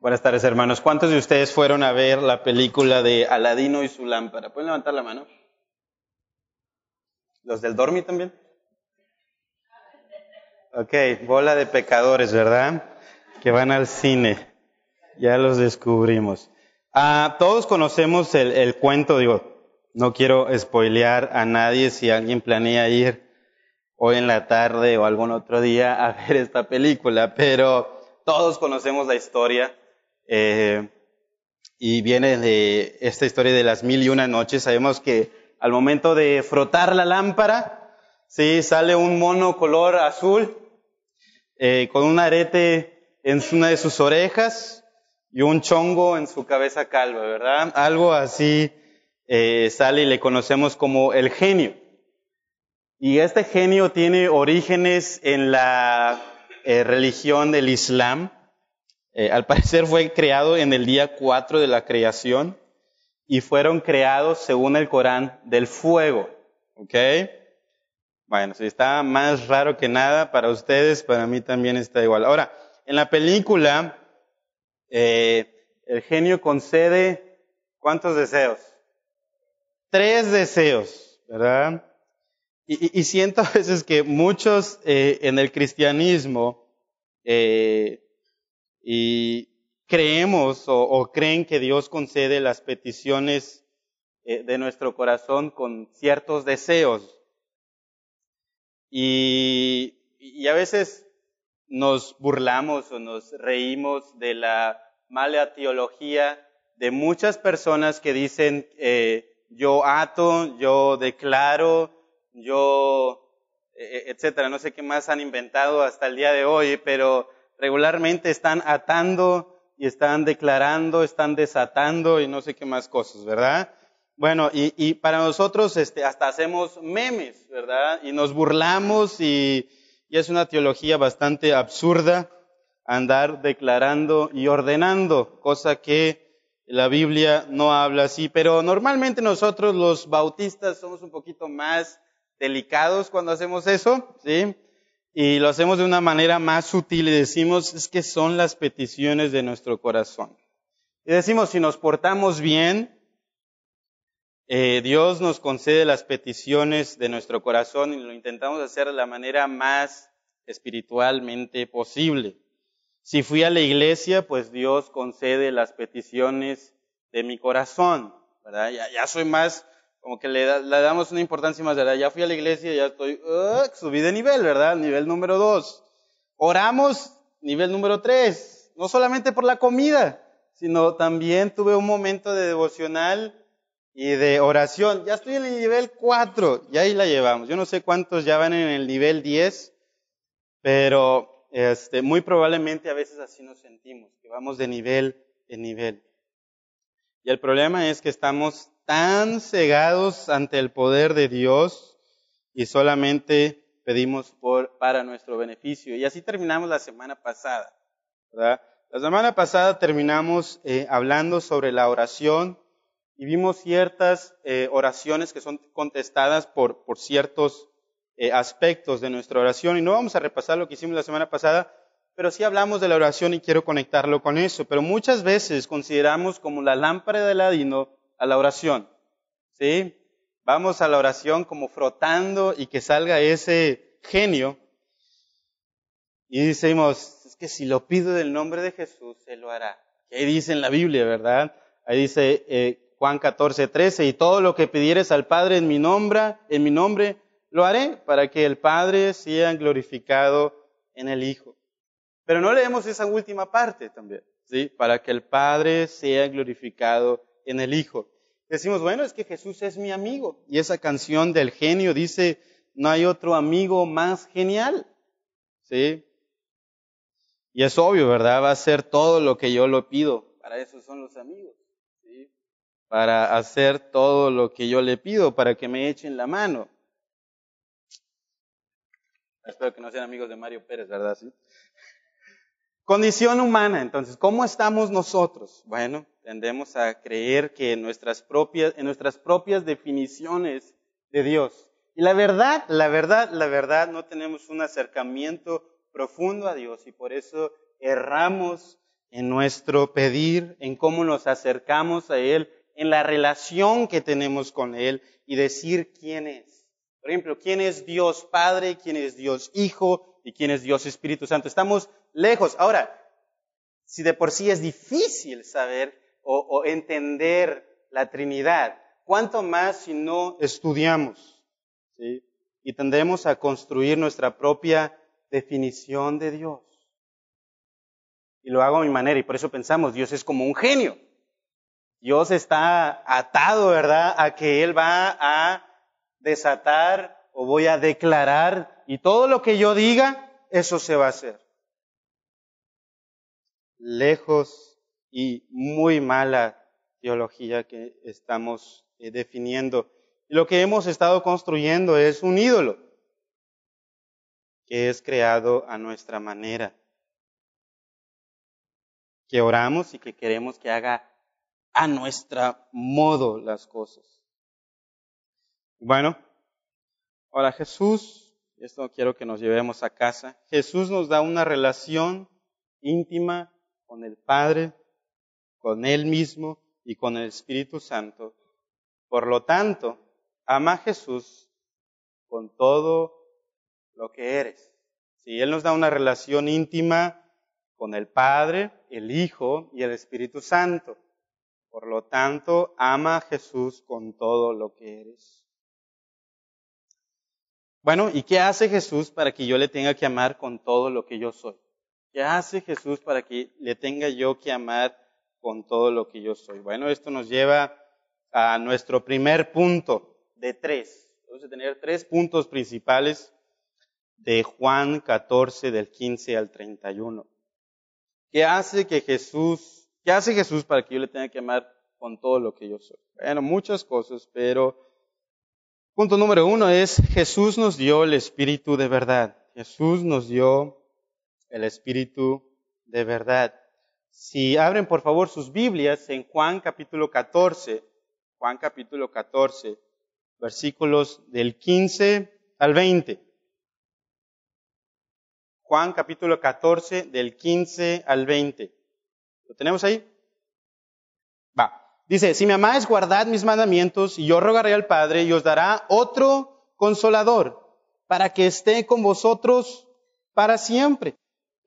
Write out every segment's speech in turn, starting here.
Buenas tardes, hermanos. ¿Cuántos de ustedes fueron a ver la película de Aladino y su lámpara? ¿Pueden levantar la mano? ¿Los del Dormi también? Ok, bola de pecadores, ¿verdad? Que van al cine. Ya los descubrimos. Ah, todos conocemos el, el cuento, digo, no quiero spoilear a nadie si alguien planea ir hoy en la tarde o algún otro día a ver esta película, pero todos conocemos la historia eh, y viene de esta historia de las mil y una noches. Sabemos que al momento de frotar la lámpara, sí, sale un mono color azul eh, con un arete en una de sus orejas y un chongo en su cabeza calva, ¿verdad? Algo así eh, sale y le conocemos como el genio. Y este genio tiene orígenes en la religión del Islam. Eh, al parecer fue creado en el día 4 de la creación y fueron creados, según el Corán, del fuego. ¿Ok? Bueno, si está más raro que nada para ustedes, para mí también está igual. Ahora, en la película, eh, el genio concede ¿cuántos deseos? Tres deseos, ¿verdad? Y, siento a veces que muchos eh, en el cristianismo y creemos o, creen que Dios concede las peticiones eh, de nuestro corazón con ciertos deseos. Y, a veces nos burlamos o nos reímos de la mala teología de muchas personas que dicen, eh, yo ato, yo declaro, yo, etcétera. No sé qué más han inventado hasta el día de hoy, pero regularmente están atando y están declarando, están desatando y no sé qué más cosas, ¿verdad? Bueno, y, y para nosotros este, hasta hacemos memes, ¿verdad? Y nos burlamos y, y es una teología bastante absurda andar declarando y ordenando, cosa que la Biblia no habla así, pero normalmente nosotros los bautistas somos un poquito más delicados cuando hacemos eso, ¿sí? Y lo hacemos de una manera más sutil y decimos, es que son las peticiones de nuestro corazón. Y decimos, si nos portamos bien, eh, Dios nos concede las peticiones de nuestro corazón y lo intentamos hacer de la manera más espiritualmente posible. Si fui a la iglesia, pues Dios concede las peticiones de mi corazón, ¿verdad? Ya, ya soy más, como que le, da, le, damos una importancia más, ¿verdad? Ya fui a la iglesia, ya estoy, uh, subí de nivel, ¿verdad? Nivel número dos. Oramos, nivel número tres. No solamente por la comida, sino también tuve un momento de devocional y de oración. Ya estoy en el nivel cuatro, y ahí la llevamos. Yo no sé cuántos ya van en el nivel diez, pero este, muy probablemente a veces así nos sentimos, que vamos de nivel en nivel. Y el problema es que estamos tan cegados ante el poder de Dios y solamente pedimos para nuestro beneficio. Y así terminamos la semana pasada. La semana pasada terminamos eh, hablando sobre la oración y vimos ciertas eh, oraciones que son contestadas por, por ciertos eh, aspectos de nuestra oración. Y no vamos a repasar lo que hicimos la semana pasada, pero sí hablamos de la oración y quiero conectarlo con eso. Pero muchas veces consideramos como la lámpara de Aladino a la oración. ¿Sí? Vamos a la oración como frotando y que salga ese genio. Y decimos, es que si lo pido del nombre de Jesús, se lo hará. ¿Qué dice en la Biblia, verdad? Ahí dice eh, Juan 14, 13, y todo lo que pidieres al Padre en mi nombre, en mi nombre, lo haré para que el Padre sea glorificado en el Hijo. Pero no leemos esa última parte también, ¿sí? Para que el Padre sea glorificado en el Hijo. Decimos, bueno, es que Jesús es mi amigo. Y esa canción del genio dice, no hay otro amigo más genial. ¿Sí? Y es obvio, ¿verdad? Va a hacer todo lo que yo lo pido. Para eso son los amigos. ¿sí? Para hacer todo lo que yo le pido, para que me echen la mano. Espero que no sean amigos de Mario Pérez, ¿verdad? ¿Sí? Condición humana, entonces, ¿cómo estamos nosotros? Bueno, tendemos a creer que en nuestras propias, en nuestras propias definiciones de Dios. Y la verdad, la verdad, la verdad, no tenemos un acercamiento profundo a Dios y por eso erramos en nuestro pedir, en cómo nos acercamos a Él, en la relación que tenemos con Él y decir quién es. Por ejemplo, quién es Dios Padre, quién es Dios Hijo y quién es Dios Espíritu Santo. Estamos lejos. Ahora, si de por sí es difícil saber o, o entender la Trinidad, ¿cuánto más si no estudiamos? ¿sí? Y tendremos a construir nuestra propia definición de Dios. Y lo hago a mi manera y por eso pensamos, Dios es como un genio. Dios está atado, ¿verdad?, a que Él va a desatar o voy a declarar y todo lo que yo diga, eso se va a hacer. Lejos y muy mala teología que estamos eh, definiendo. Y lo que hemos estado construyendo es un ídolo que es creado a nuestra manera, que oramos y que queremos que haga a nuestro modo las cosas. Bueno, ahora Jesús, esto quiero que nos llevemos a casa, Jesús nos da una relación íntima con el Padre, con Él mismo y con el Espíritu Santo. Por lo tanto, ama a Jesús con todo lo que eres. Si Él nos da una relación íntima con el Padre, el Hijo y el Espíritu Santo. Por lo tanto, ama a Jesús con todo lo que eres. Bueno, ¿y qué hace Jesús para que yo le tenga que amar con todo lo que yo soy? ¿Qué hace Jesús para que le tenga yo que amar con todo lo que yo soy? Bueno, esto nos lleva a nuestro primer punto de tres. Vamos a tener tres puntos principales de Juan 14 del 15 al 31. ¿Qué hace que Jesús ¿Qué hace Jesús para que yo le tenga que amar con todo lo que yo soy? Bueno, muchas cosas, pero punto número uno es Jesús nos dio el Espíritu de verdad. Jesús nos dio el Espíritu de verdad. Si abren por favor sus Biblias en Juan capítulo 14, Juan capítulo 14, versículos del 15 al 20. Juan capítulo 14 del 15 al 20. ¿Lo tenemos ahí? Va. Dice, si me amáis, guardad mis mandamientos y yo rogaré al Padre y os dará otro consolador para que esté con vosotros para siempre.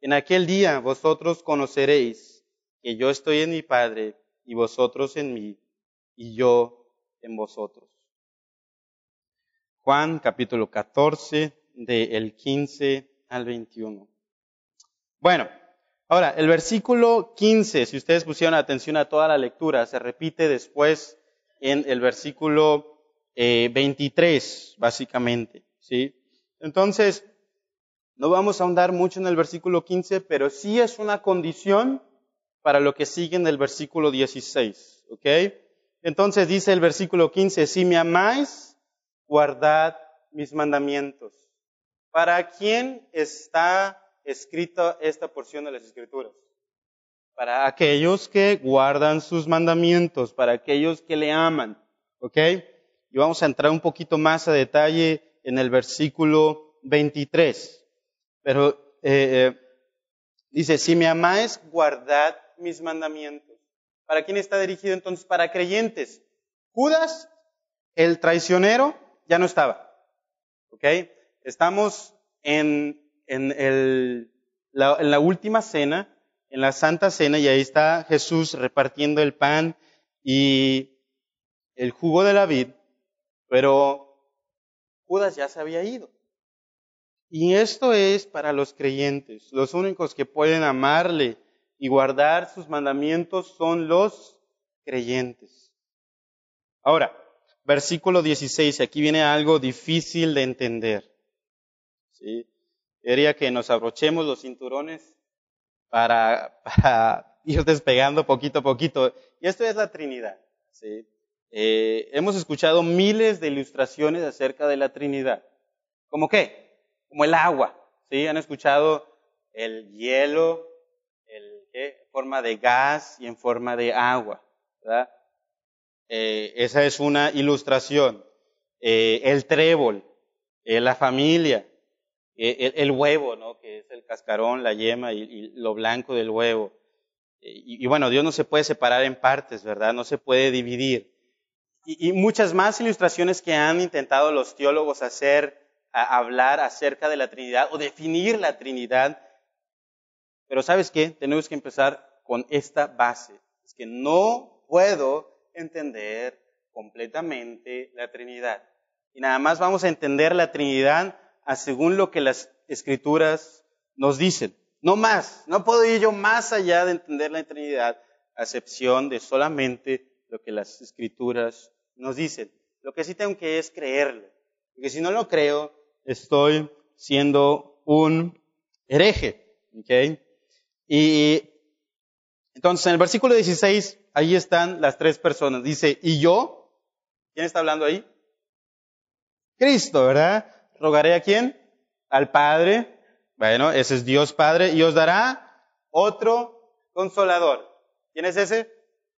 En aquel día vosotros conoceréis que yo estoy en mi Padre y vosotros en mí y yo en vosotros. Juan capítulo 14 del 15 al 21. Bueno, Ahora, el versículo 15, si ustedes pusieron atención a toda la lectura, se repite después en el versículo 23, eh, básicamente, ¿sí? Entonces, no vamos a ahondar mucho en el versículo 15, pero sí es una condición para lo que sigue en el versículo 16, ¿ok? Entonces dice el versículo 15, si me amáis, guardad mis mandamientos. ¿Para quién está escrita esta porción de las Escrituras? Para aquellos que guardan sus mandamientos, para aquellos que le aman. ¿Ok? Y vamos a entrar un poquito más a detalle en el versículo 23. Pero eh, eh, dice, si me amáis, guardad mis mandamientos. ¿Para quién está dirigido entonces? Para creyentes. Judas, el traicionero, ya no estaba. ¿Ok? Estamos en en, el, en la última cena, en la Santa Cena, y ahí está Jesús repartiendo el pan y el jugo de la vid, pero Judas ya se había ido. Y esto es para los creyentes. Los únicos que pueden amarle y guardar sus mandamientos son los creyentes. Ahora, versículo 16, aquí viene algo difícil de entender. ¿sí? Quería que nos abrochemos los cinturones para, para ir despegando poquito a poquito. Y esto es la Trinidad. ¿sí? Eh, hemos escuchado miles de ilustraciones acerca de la Trinidad. ¿Cómo qué? Como el agua. ¿sí? Han escuchado el hielo, el, en forma de gas y en forma de agua. ¿verdad? Eh, esa es una ilustración. Eh, el trébol, eh, la familia, el, huevo, ¿no? que es el cascarón, la yema y, lo blanco del huevo. Y, bueno, Dios no se puede separar en partes, ¿verdad? No se puede dividir. Y muchas más ilustraciones que han intentado los teólogos hacer, a hablar acerca de la Trinidad o definir la Trinidad. Pero ¿sabes qué? Tenemos que empezar con esta base. Es que no puedo entender completamente la Trinidad. Y nada más vamos a entender la Trinidad a según lo que las escrituras nos dicen. No más. No puedo ir yo más allá de entender la Trinidad a excepción de solamente lo que las escrituras nos dicen. Lo que sí tengo que es creerle. Porque si no lo creo, estoy siendo un hereje. ¿okay? Y entonces en el versículo 16, ahí están las tres personas. Dice, ¿y yo? ¿Quién está hablando ahí? Cristo, ¿verdad? ¿Rogaré a quién? Al Padre. Bueno, ese es Dios Padre y os dará otro consolador. ¿Quién es ese?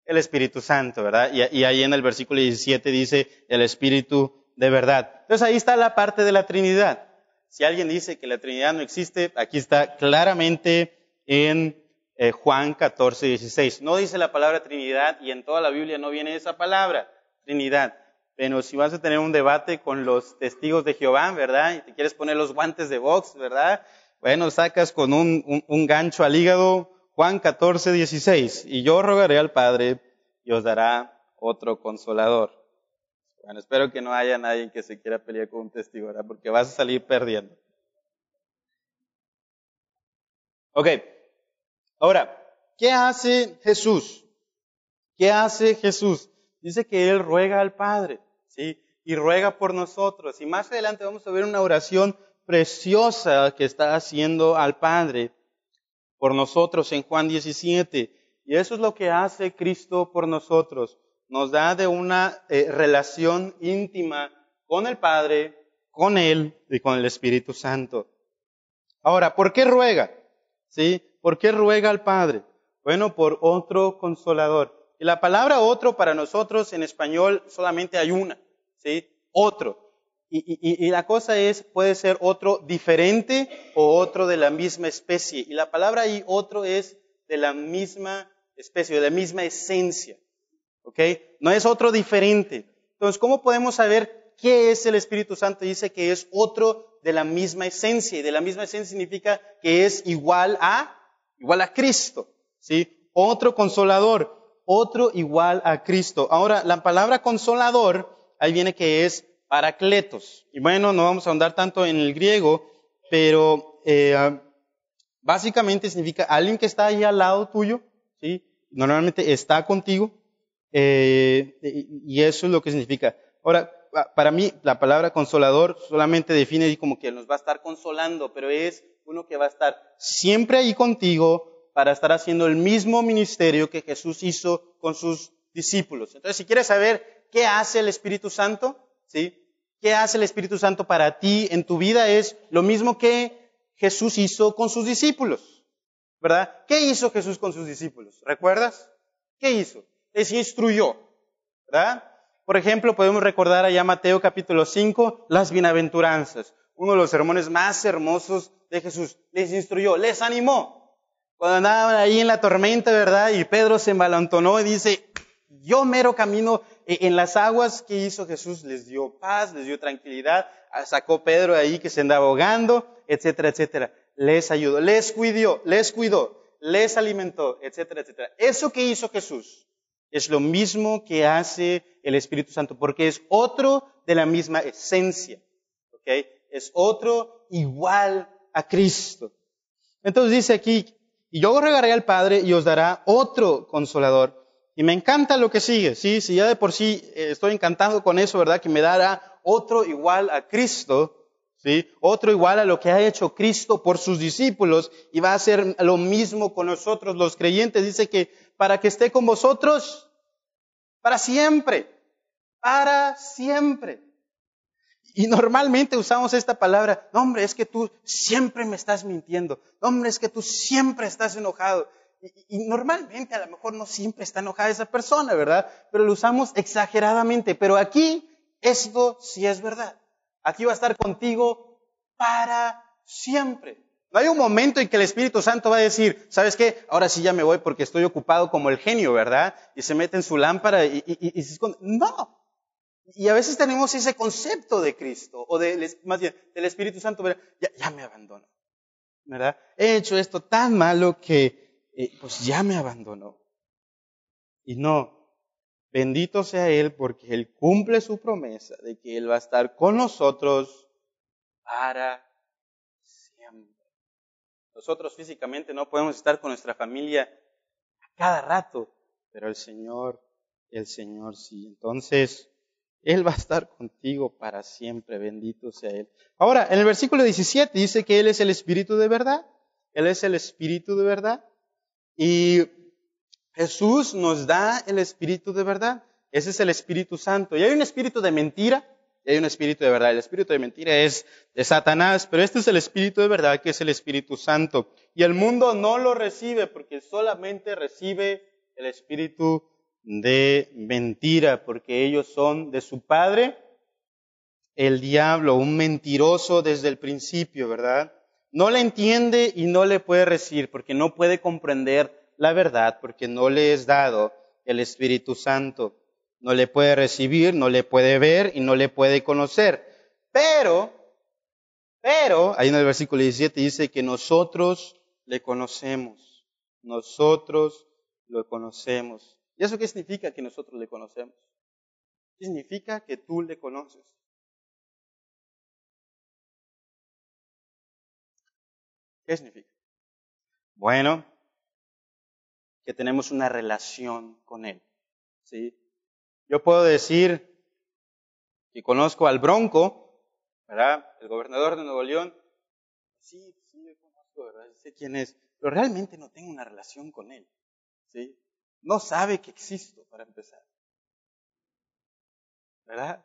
El Espíritu Santo, ¿verdad? Y, y, ahí en el versículo 17 dice el Espíritu de verdad. Entonces ahí está la parte de la Trinidad. Si alguien dice que la Trinidad no existe, aquí está claramente en eh, Juan 14, 16. No dice la palabra Trinidad y en toda la Biblia no viene esa palabra, Trinidad. Pero si vas a tener un debate con los testigos de Jehová, ¿verdad? Y te quieres poner los guantes de box, ¿verdad? Bueno, sacas con un, un, gancho al hígado Juan 14, 16. Y yo rogaré al Padre y os dará otro consolador. Bueno, espero que no haya nadie que se quiera pelear con un testigo, ¿verdad? Porque vas a salir perdiendo. Ok. Ahora, ¿qué hace Jesús? ¿Qué hace Jesús? Dice que Él ruega al Padre, ¿sí? Y ruega por nosotros. Y más adelante vamos a ver una oración preciosa que está haciendo al Padre por nosotros en Juan 17. Y eso es lo que hace Cristo por nosotros. Nos da de una eh, relación íntima con el Padre, con Él y con el Espíritu Santo. Ahora, ¿por qué ruega? ¿Sí? ¿Por qué ruega al Padre? Bueno, por otro consolador. Y la palabra otro para nosotros en español solamente hay una, ¿sí? Otro. Y, y, y, la cosa es, puede ser otro diferente o otro de la misma especie. Y la palabra ahí otro es de la misma especie, de la misma esencia. ¿Ok? No es otro diferente. Entonces, ¿cómo podemos saber qué es el Espíritu Santo? Dice que es otro de la misma esencia. Y de la misma esencia significa que es igual a, igual a Cristo. ¿Sí? Otro consolador otro igual a Cristo. Ahora, la palabra consolador, ahí viene que es paracletos. Y bueno, no vamos a ahondar tanto en el griego, pero eh, básicamente significa alguien que está ahí al lado tuyo, ¿sí? Normalmente está contigo, eh, y eso es lo que significa. Ahora, para mí, la palabra consolador solamente define como que nos va a estar consolando, pero es uno que va a estar siempre ahí contigo, para estar haciendo el mismo ministerio que Jesús hizo con sus discípulos. Entonces, si quieres saber qué hace el Espíritu Santo, ¿sí? ¿Qué hace el Espíritu Santo para ti en tu vida? Es lo mismo que Jesús hizo con sus discípulos. ¿Verdad? ¿Qué hizo Jesús con sus discípulos? ¿Recuerdas? ¿Qué hizo? Les instruyó. ¿Verdad? Por ejemplo, podemos recordar allá Mateo capítulo 5, las bienaventuranzas. Uno de los sermones más hermosos de Jesús. Les instruyó, les animó. Cuando andaban ahí en la tormenta, ¿verdad? Y Pedro se embalantonó y dice, yo mero camino en las aguas que hizo Jesús, les dio paz, les dio tranquilidad, sacó Pedro ahí que se andaba ahogando, etcétera, etcétera. Les ayudó, les cuidó, les cuidó, les alimentó, etcétera, etcétera. Eso que hizo Jesús es lo mismo que hace el Espíritu Santo, porque es otro de la misma esencia, ¿ok? Es otro igual a Cristo. Entonces dice aquí, y yo regaré al Padre y os dará otro consolador. Y me encanta lo que sigue, sí, si ya de por sí eh, estoy encantado con eso, ¿verdad? Que me dará otro igual a Cristo, ¿sí? Otro igual a lo que ha hecho Cristo por sus discípulos y va a hacer lo mismo con nosotros los creyentes. Dice que para que esté con vosotros para siempre, para siempre. Y normalmente usamos esta palabra, hombre, es que tú siempre me estás mintiendo, hombre, es que tú siempre estás enojado. Y, y, normalmente a lo mejor no siempre está enojada esa persona, ¿verdad? Pero lo usamos exageradamente. Pero aquí esto sí es verdad. Aquí va a estar contigo para siempre. No hay un momento en que el Espíritu Santo va a decir, ¿sabes qué? Ahora sí ya me voy porque estoy ocupado como el genio, ¿verdad? Y se mete en su lámpara y, y, y se esconde. No. Y a veces tenemos ese concepto de Cristo, o de, más bien del Espíritu Santo. Ya, ya me abandonó, ¿verdad? He hecho esto tan malo que, eh, pues ya me abandonó. Y no, bendito sea Él porque Él cumple su promesa de que Él va a estar con nosotros para. Nosotros físicamente no podemos estar con nuestra familia a cada rato, pero el Señor, el Señor sí. Entonces, él va a estar contigo para siempre, bendito sea Él. Ahora, en el versículo 17 dice que Él es el Espíritu de verdad. Él es el Espíritu de verdad. Y Jesús nos da el Espíritu de verdad. Ese es el Espíritu Santo. Y hay un Espíritu de mentira y hay un Espíritu de verdad. El Espíritu de mentira es de Satanás, pero este es el Espíritu de verdad que es el Espíritu Santo. Y el mundo no lo recibe porque solamente recibe el Espíritu de mentira, porque ellos son de su padre, el diablo, un mentiroso desde el principio, ¿verdad? No le entiende y no le puede recibir, porque no puede comprender la verdad, porque no le es dado el Espíritu Santo. No le puede recibir, no le puede ver y no le puede conocer. Pero, pero, ahí en el versículo 17 dice que nosotros le conocemos. Nosotros lo conocemos. ¿Y eso qué significa que nosotros le conocemos? ¿Qué significa que tú le conoces? ¿Qué significa? Bueno, que tenemos una relación con Él. ¿sí? Yo puedo decir que conozco al Bronco, ¿verdad? El gobernador de Nuevo León. Sí, sí, lo conozco, ¿verdad? Sé quién es, pero realmente no tengo una relación con Él. ¿sí? no sabe que existo para empezar. ¿Verdad?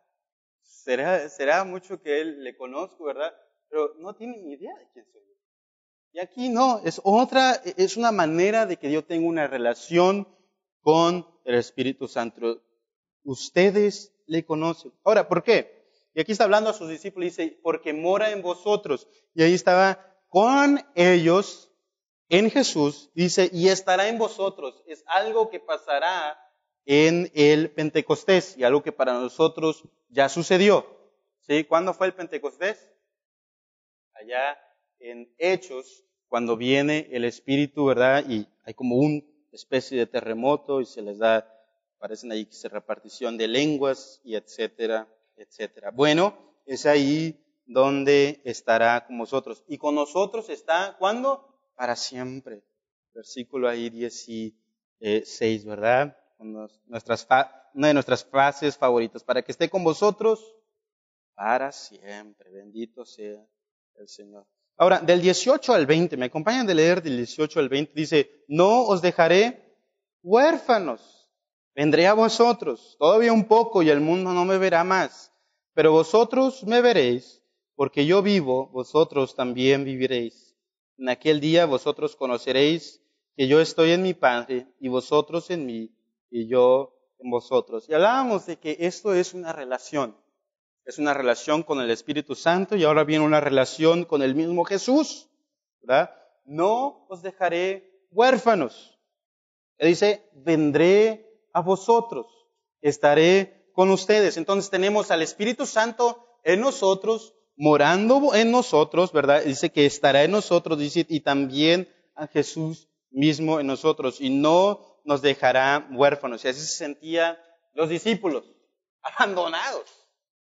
Será, será mucho que él le conozco, ¿verdad? Pero no tiene ni idea de quién soy yo. Y aquí no, es otra, es una manera de que yo tenga una relación con el Espíritu Santo. Ustedes le conocen. Ahora, ¿por qué? Y aquí está hablando a sus discípulos y dice, porque mora en vosotros. Y ahí estaba con ellos en Jesús, dice, y estará en vosotros. Es algo que pasará en el Pentecostés y algo que para nosotros ya sucedió. ¿Sí? ¿Cuándo fue el Pentecostés? Allá en Hechos, cuando viene el Espíritu, ¿verdad? Y hay como una especie de terremoto y se les da, parecen ahí que se repartición de lenguas y etcétera, etcétera. Bueno, es ahí donde estará con nosotros. Y con nosotros está, ¿cuándo? para siempre. Versículo ahí 16, ¿verdad? Nuestras, una de nuestras frases favoritas, para que esté con vosotros para siempre. Bendito sea el Señor. Ahora, del 18 al 20, me acompañan de leer del 18 al 20, dice, no os dejaré huérfanos, vendré a vosotros, todavía un poco y el mundo no me verá más, pero vosotros me veréis, porque yo vivo, vosotros también viviréis. En aquel día vosotros conoceréis que yo estoy en mi Padre y vosotros en mí y yo en vosotros. Y hablábamos de que esto es una relación. Es una relación con el Espíritu Santo y ahora viene una relación con el mismo Jesús. ¿verdad? No os dejaré huérfanos. Él dice, vendré a vosotros, estaré con ustedes. Entonces tenemos al Espíritu Santo en nosotros morando en nosotros, ¿verdad? Dice que estará en nosotros, dice, y también a Jesús mismo en nosotros, y no nos dejará huérfanos. Y así se sentían los discípulos, abandonados,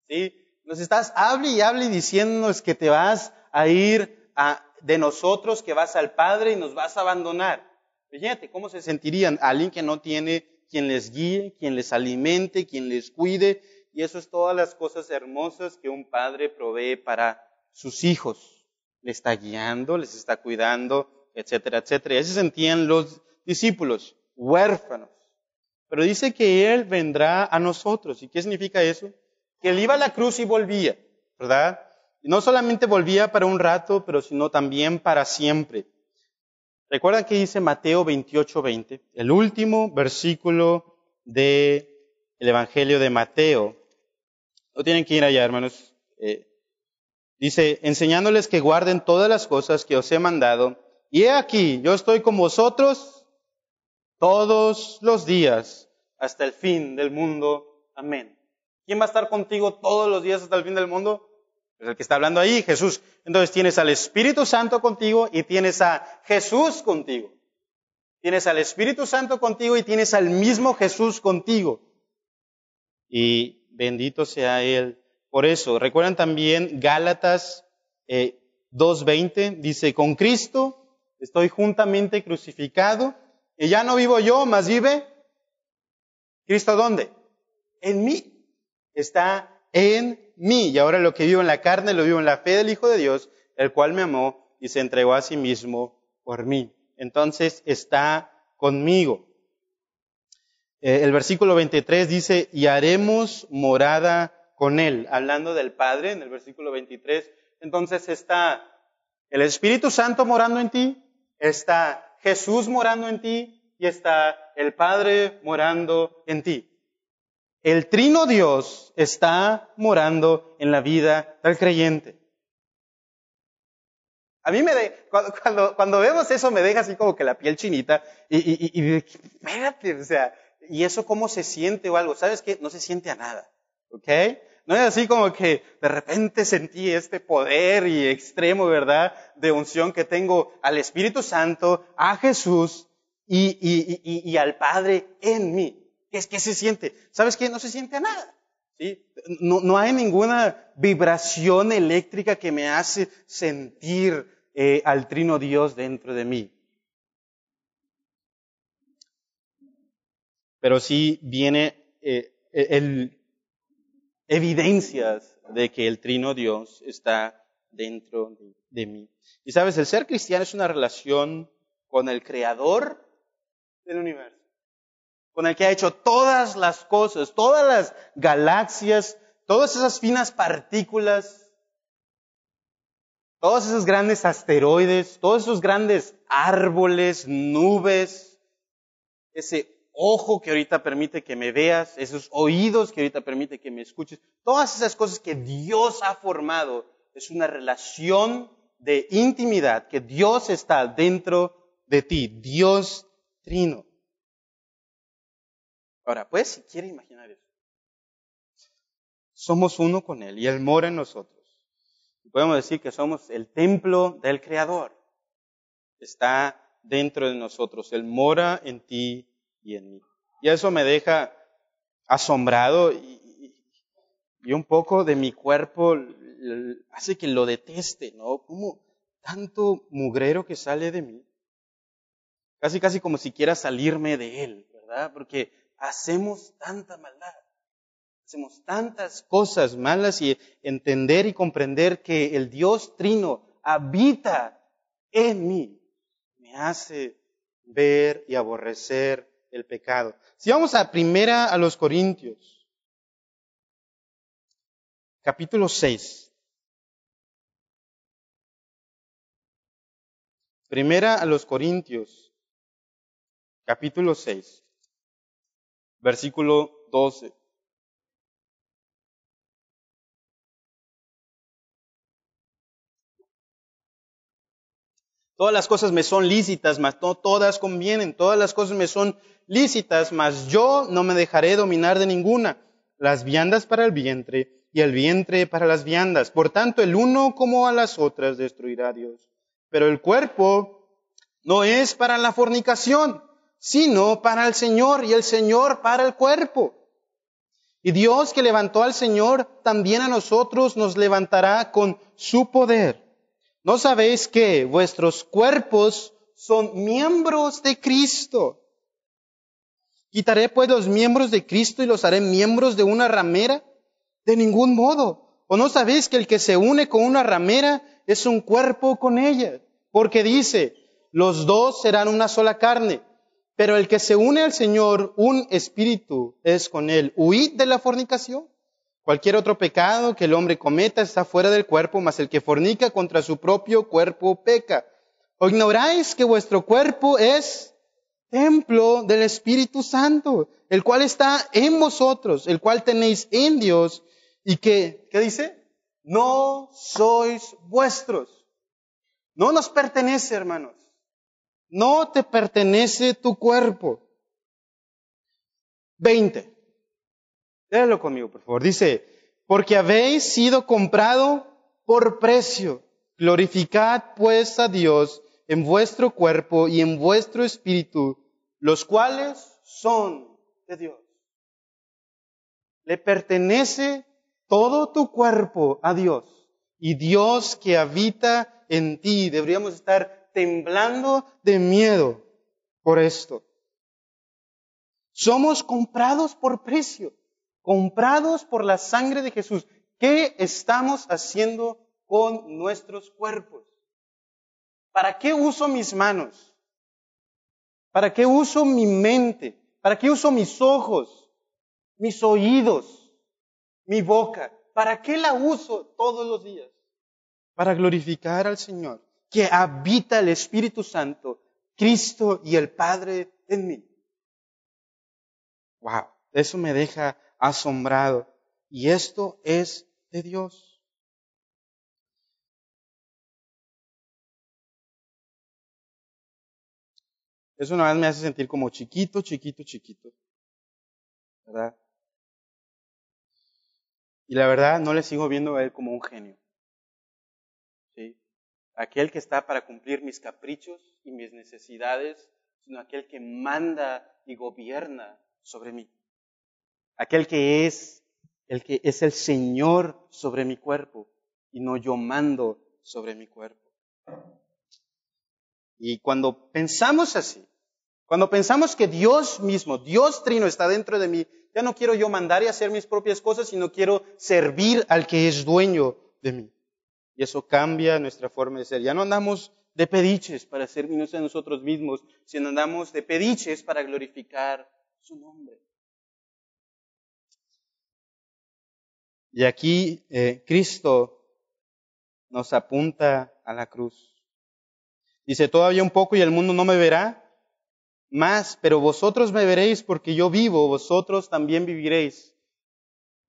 ¿sí? Nos estás, hable y hable diciéndonos que te vas a ir de nosotros, que vas al Padre y nos vas a abandonar. Fíjate cómo se sentirían alguien que no tiene quien les guíe, quien les alimente, quien les cuide, y eso es todas las cosas hermosas que un padre provee para sus hijos. Le está guiando, les está cuidando, etcétera, etcétera. Y así se sentían los discípulos, huérfanos. Pero dice que Él vendrá a nosotros. ¿Y qué significa eso? Que Él iba a la cruz y volvía, ¿verdad? Y no solamente volvía para un rato, pero sino también para siempre. ¿Recuerdan que dice Mateo 28, 20? El último versículo del Evangelio de Mateo. No tienen que ir allá, hermanos. Eh, dice, enseñándoles que guarden todas las cosas que os he mandado. Y he aquí, yo estoy con vosotros todos los días hasta el fin del mundo. Amén. ¿Quién va a estar contigo todos los días hasta el fin del mundo? El que está hablando ahí, Jesús. Entonces tienes al Espíritu Santo contigo y tienes a Jesús contigo. Tienes al Espíritu Santo contigo y tienes al mismo Jesús contigo. Y bendito sea Él. Por eso, recuerdan también Gálatas 2.20, eh, dice, con Cristo estoy juntamente crucificado y ya no vivo yo, más vive Cristo dónde? En mí. Está en mí. Y ahora lo que vivo en la carne lo vivo en la fe del Hijo de Dios, el cual me amó y se entregó a sí mismo por mí. Entonces está conmigo. Eh, el versículo 23 dice, y haremos morada con él, hablando del Padre en el versículo 23. Entonces está el Espíritu Santo morando en ti, está Jesús morando en ti y está el Padre morando en ti. El trino Dios está morando en la vida del creyente. A mí me de, cuando, cuando, vemos eso me deja así como que la piel chinita y, y, y, espérate, o sea, ¿y eso cómo se siente o algo? ¿Sabes qué? No se siente a nada, ¿ok? No es así como que de repente sentí este poder y extremo, ¿verdad? De unción que tengo al Espíritu Santo, a Jesús y, y, y al Padre en mí. ¿Qué, se siente? ¿Sabes qué? No se siente nada. ¿sí? No, no hay ninguna vibración eléctrica que me hace sentir eh, al trino Dios dentro de mí. Pero sí viene eh, el, evidencias de que el trino Dios está dentro de mí. Y sabes, el ser cristiano es una relación con el creador del universo con el que ha hecho todas las cosas, todas las galaxias, todas esas finas partículas, todos esos grandes asteroides, todos esos grandes árboles, nubes, ese ojo que ahorita permite que me veas, esos oídos que ahorita permite que me escuches, todas esas cosas que Dios ha formado, es una relación de intimidad, que Dios está dentro de ti, Dios trino. Ahora, pues, si quiere imaginar eso. Somos uno con Él y Él mora en nosotros. Podemos decir que somos el templo del Creador. Está dentro de nosotros. Él mora en ti y en mí. Y eso me deja asombrado y, y un poco de mi cuerpo hace que lo deteste, ¿no? Como tanto mugrero que sale de mí. Casi, casi como si quiera salirme de él, ¿verdad? Porque hacemos tanta maldad. Hacemos tantas cosas malas y entender y comprender que el Dios trino habita en mí me hace ver y aborrecer el pecado. Si vamos a primera a los Corintios, capítulo 6. Primera a los Corintios, capítulo 6 versículo 12. Todas las cosas me son lícitas, mas no todas convienen. Todas las cosas me son lícitas, mas yo no me dejaré dominar de ninguna. Las viandas para el vientre y el vientre para las viandas. Por tanto, el uno como a las otras destruirá a Dios. Pero el cuerpo no es para la fornicación sino para el Señor y el Señor para el cuerpo. Y Dios que levantó al Señor, también a nosotros nos levantará con su poder. ¿No sabéis que vuestros cuerpos son miembros de Cristo? Quitaré pues los miembros de Cristo y los haré miembros de una ramera? De ningún modo. ¿O no sabéis que el que se une con una ramera es un cuerpo con ella? Porque dice, los dos serán una sola carne. Pero el que se une al Señor, un espíritu es con él. Huid de la fornicación. Cualquier otro pecado que el hombre cometa está fuera del cuerpo, mas el que fornica contra su propio cuerpo peca. ¿O ignoráis que vuestro cuerpo es templo del Espíritu Santo, el cual está en vosotros, el cual tenéis en Dios y que, ¿qué dice? No sois vuestros. No nos pertenece, hermanos. No te pertenece tu cuerpo. 20. Léelo conmigo, por favor. Dice, porque habéis sido comprado por precio. Glorificad pues a Dios en vuestro cuerpo y en vuestro espíritu, los cuales son de Dios. Le pertenece todo tu cuerpo a Dios y Dios que habita en ti. Deberíamos estar temblando de miedo por esto. Somos comprados por precio, comprados por la sangre de Jesús. ¿Qué estamos haciendo con nuestros cuerpos? ¿Para qué uso mis manos? ¿Para qué uso mi mente? ¿Para qué uso mis ojos, mis oídos, mi boca? ¿Para qué la uso todos los días? Para glorificar al Señor, que habita el Espíritu Santo, Cristo y el Padre en mí. Wow, eso me deja asombrado. Y esto es de Dios. Eso una vez me hace sentir como chiquito, chiquito, chiquito. ¿Verdad? Y la verdad no le sigo viendo a él como un genio. Aquel que está para cumplir mis caprichos y mis necesidades, sino aquel que manda y gobierna sobre mí. Aquel que es el que es el Señor sobre mi cuerpo y no yo mando sobre mi cuerpo. Y cuando pensamos así, cuando pensamos que Dios mismo, Dios Trino está dentro de mí, ya no quiero yo mandar y hacer mis propias cosas, sino quiero servir al que es dueño de mí. Y eso cambia nuestra forma de ser. Ya no andamos de pediches para servirnos a nosotros mismos, sino andamos de pediches para glorificar su nombre. Y aquí eh, Cristo nos apunta a la cruz. Dice, todavía un poco y el mundo no me verá más, pero vosotros me veréis porque yo vivo, vosotros también viviréis.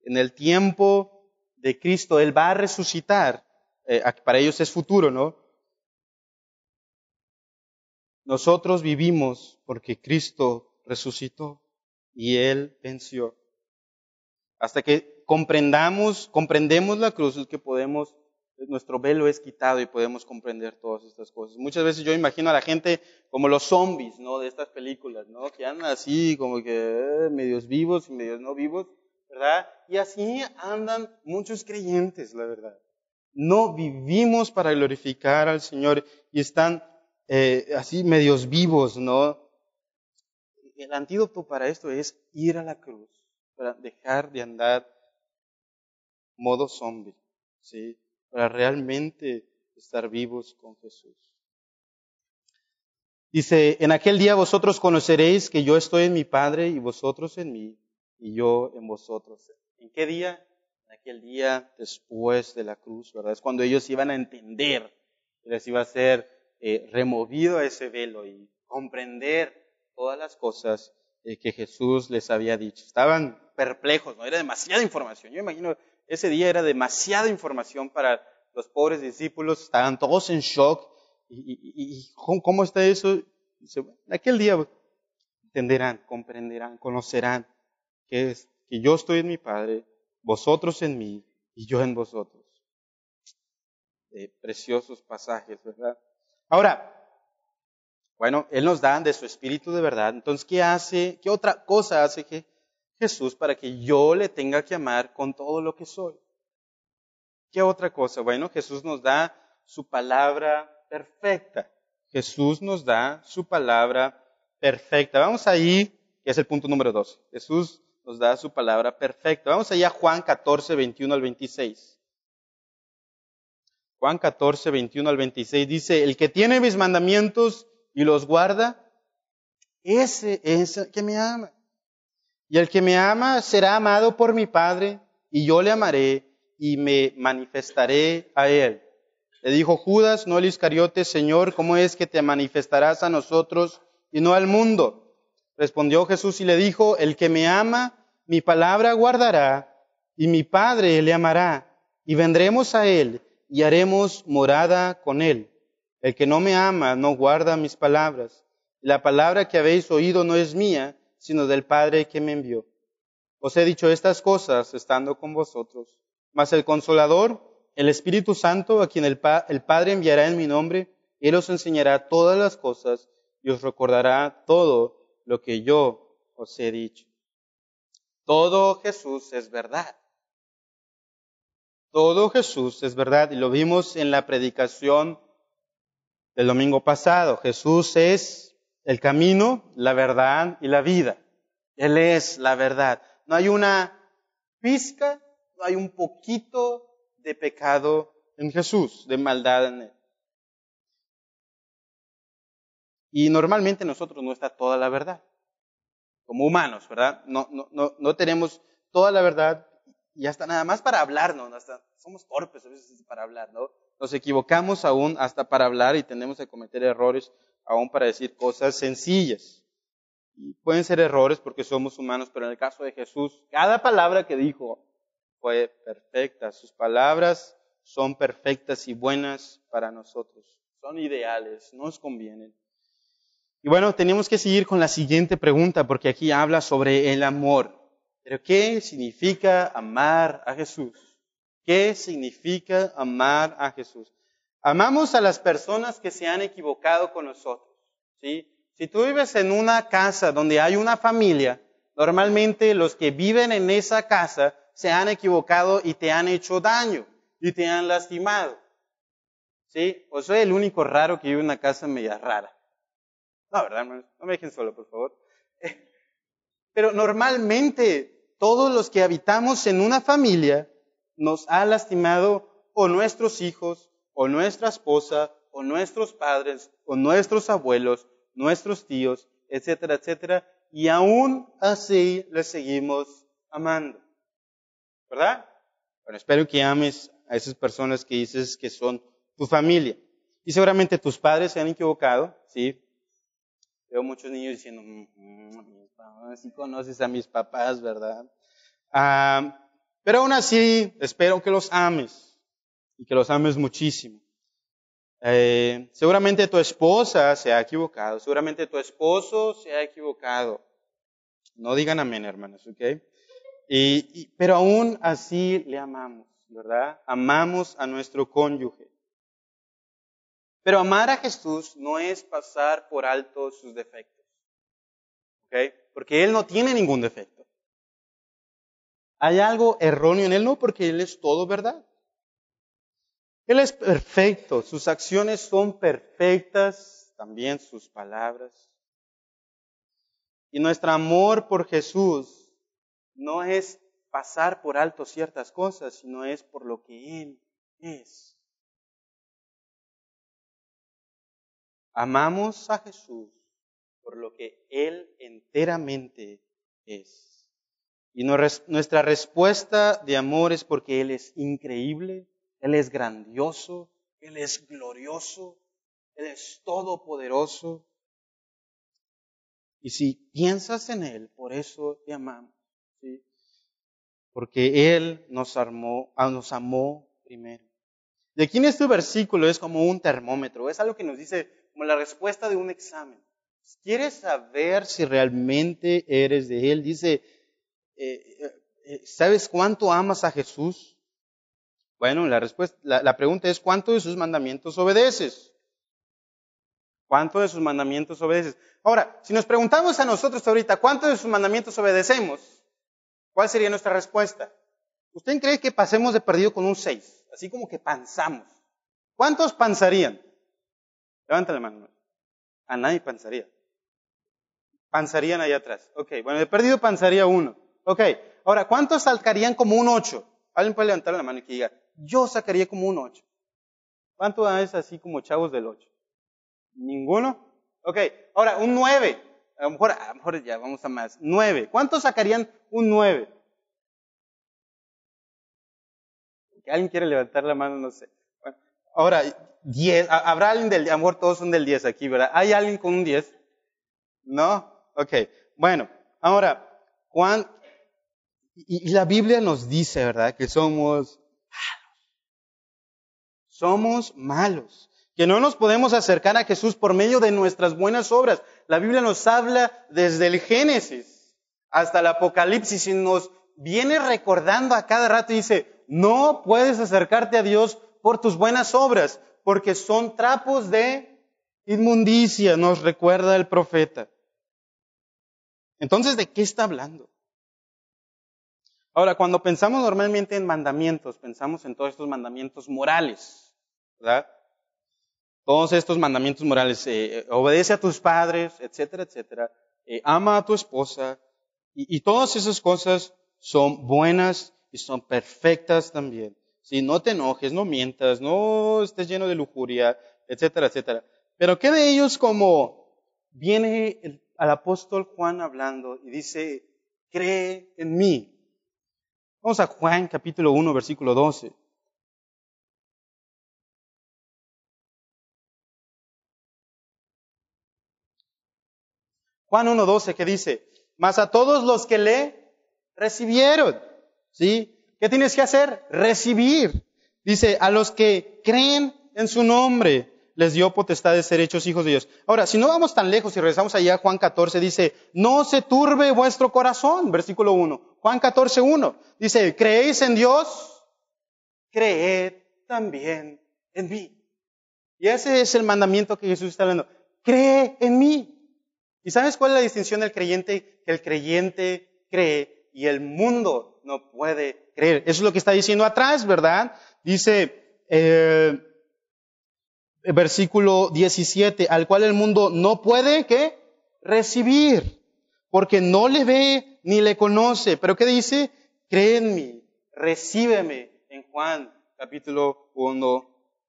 En el tiempo de Cristo, Él va a resucitar. Eh, para ellos es futuro, ¿no? Nosotros vivimos porque Cristo resucitó y Él venció. Hasta que comprendamos, comprendemos la cruz, es que podemos nuestro velo es quitado y podemos comprender todas estas cosas. Muchas veces yo imagino a la gente como los zombies, ¿no? De estas películas, ¿no? Que andan así como que eh, medios vivos y medios no vivos, ¿verdad? Y así andan muchos creyentes, la verdad. No vivimos para glorificar al Señor y están eh, así medios vivos, ¿no? El antídoto para esto es ir a la cruz, para dejar de andar modo zombie, ¿sí? para realmente estar vivos con Jesús. Dice, en aquel día vosotros conoceréis que yo estoy en mi Padre y vosotros en mí y yo en vosotros. ¿En qué día? En aquel día después de la cruz, ¿verdad? Es cuando ellos iban a entender les iba a ser eh, removido ese velo y comprender todas las cosas eh, que Jesús les había dicho. Estaban perplejos, ¿no? Era demasiada información. Yo imagino ese día era demasiada información para los pobres discípulos, estaban todos en shock. ¿Y, cómo está eso? En aquel día entenderán, comprenderán, conocerán que, es, que yo estoy en mi Padre, vosotros en mí y yo en vosotros. Preciosos pasajes, ¿verdad? Ahora, bueno, Él nos da de su Espíritu de verdad. Entonces, ¿qué hace? ¿Qué otra cosa hace que Jesús para que yo le tenga que amar con todo lo que soy. ¿Qué otra cosa? Bueno, Jesús nos da su palabra perfecta. Jesús nos da su palabra perfecta. Vamos ahí, que es el punto número dos. Jesús nos da su palabra perfecta. Vamos allá a Juan 14, 21 al 26. Juan 14, 21 al 26 dice, el que tiene mis mandamientos y los guarda, ese es el que me ama. Y el que me ama será amado por mi Padre, y yo le amaré y me manifestaré a él. Le dijo Judas, no el Iscariote, Señor, ¿cómo es que te manifestarás a nosotros y no al mundo? Respondió Jesús y le dijo, el que me ama, mi palabra guardará, y mi Padre le amará, y vendremos a él, y haremos morada con él. El que no me ama no guarda mis palabras. La palabra que habéis oído no es mía, sino del Padre que me envió. Os he dicho estas cosas estando con vosotros. Mas el consolador, el Espíritu Santo, a quien el, el Padre enviará en mi nombre, Él os enseñará todas las cosas y os recordará todo lo que yo os he dicho. Todo Jesús es verdad. Todo Jesús es verdad y lo vimos en la predicación del domingo pasado. Jesús es el camino, la verdad y la vida. Él es la verdad. No hay una pizca, no hay un poquito de pecado en Jesús, de maldad en Él. Y normalmente nosotros no está toda la verdad. Como humanos, ¿verdad? No, no, no, no tenemos toda la verdad y hasta nada más para hablarnos, hasta somos torpes a veces para hablar, ¿no? Nos equivocamos aún hasta para hablar y tenemos que cometer errores aún para decir cosas sencillas. Y pueden ser errores porque somos humanos, pero en el caso de Jesús, cada palabra que dijo fue perfecta. Sus palabras son perfectas y buenas para nosotros. Son ideales, nos convienen. Y bueno, tenemos que seguir con la siguiente pregunta porque aquí habla sobre el amor. Pero ¿qué significa amar a Jesús? ¿Qué significa amar a Jesús? Amamos a las personas que se han equivocado con nosotros. ¿sí? Si tú vives en una casa donde hay una familia, normalmente los que viven en esa casa se han equivocado y te han hecho daño y te han lastimado. ¿Sí? O soy el único raro que vive en una casa media rara. No, ¿verdad, hermanos? No me dejen solo, por favor. Pero normalmente todos los que habitamos en una familia nos ha lastimado o nuestros hijos, o nuestra esposa, o nuestros padres, o nuestros abuelos, nuestros tíos, etcétera, etcétera, y aún así les seguimos amando. ¿Verdad? Bueno, espero que ames a esas personas que dices que son tu familia. Y seguramente tus padres se han equivocado, ¿sí? Veo muchos niños diciendo, mm, si conoces a mis papás, ¿verdad? Ah, pero aún así, espero que los ames y que los ames muchísimo. Eh, seguramente tu esposa se ha equivocado, seguramente tu esposo se ha equivocado. No digan amén, hermanos, ¿ok? Y, pero aún así le amamos, ¿verdad? Amamos a nuestro cónyuge. Pero amar a Jesús no es pasar por alto sus defectos, ¿ok? Porque Él no tiene ningún defecto. ¿Hay algo erróneo en Él? No, porque Él es todo verdad. Él es perfecto, sus acciones son perfectas, también sus palabras. Y nuestro amor por Jesús no es pasar por alto ciertas cosas, sino es por lo que Él es. Amamos a Jesús por lo que Él enteramente es. Y nuestra respuesta de amor es porque Él es increíble, Él es grandioso, Él es glorioso, Él es todopoderoso. Y si piensas en Él, por eso te amamos. ¿sí? Porque Él nos, armó, ah, nos amó primero. Y aquí en este versículo es como un termómetro, es algo que nos dice como la respuesta de un examen. ¿Quieres saber si realmente eres de Él? Dice, eh, eh, eh, ¿sabes cuánto amas a Jesús? Bueno, la, respuesta, la, pregunta es, ¿cuánto de sus mandamientos obedeces? ¿Cuánto de sus mandamientos obedeces? Ahora, si nos preguntamos a nosotros ahorita, ¿cuánto de sus mandamientos obedecemos? ¿Cuál sería nuestra respuesta? ¿Usted cree que pasemos de perdido con un 6? Así como que panzamos. ¿Cuántos panzarían? Levanta la mano. A nadie panzaría. Panzarían allá atrás. Ok, bueno, de perdido panzaría uno. Ok, ahora, ¿cuántos sacarían como un 8? Alguien puede levantar la mano y que diga, yo sacaría como un 8. ¿Cuánto es así como chavos del 8? ¿Ninguno? Ok, ahora un 9. A lo mejor, a lo mejor ya vamos a más. 9. ¿Cuántos sacarían un 9? ¿Alguien quiere levantar la mano? No sé. Ahora, 10. ¿Habrá alguien del, a lo mejor todos son del 10 aquí, ¿verdad? ¿Hay alguien con un 10? ¿No? Ok. Bueno, ahora, Juan, y, y la Biblia nos dice, ¿verdad? Que somos malos. Somos malos que no nos podemos acercar a Jesús por medio de nuestras buenas obras. La Biblia nos habla desde el Génesis hasta el Apocalipsis y nos viene recordando a cada rato y dice, no puedes acercarte a Dios por tus buenas obras, porque son trapos de inmundicia, nos recuerda el profeta. Entonces, ¿de qué está hablando? Ahora, cuando pensamos normalmente en mandamientos, pensamos en todos estos mandamientos morales, ¿verdad? todos estos mandamientos morales, eh, eh, obedece a tus padres, etcétera, etcétera, eh, ama a tu esposa, y, todas esas cosas son buenas y son perfectas también. Si no te enojes, no mientas, no estés lleno de lujuria, etcétera, etcétera. Pero ¿qué de ellos como viene el, al apóstol Juan hablando y dice, cree en mí? Vamos a Juan capítulo 1, versículo 12. Juan 1.12 que dice, mas a todos los que le recibieron, ¿sí? ¿Qué tienes que hacer? Recibir. Dice, a los que creen en su nombre, les dio potestad de ser hechos hijos de Dios. Ahora, si no vamos tan lejos y regresamos allá a Juan 14, dice, no se turbe vuestro corazón, versículo 1. Juan 14, 1. Dice, ¿creéis en Dios? Creed también en mí. Y ese es el mandamiento que Jesús está hablando. Cree en mí. ¿Y sabes cuál es la distinción del creyente? Que el creyente cree y el mundo no puede creer. Eso es lo que está diciendo atrás, ¿verdad? Dice, eh, versículo 17, al cual el mundo no puede, ¿qué? Recibir, porque no le ve ni le conoce. Pero ¿qué dice? Cree en mí, recíbeme en Juan capítulo 1,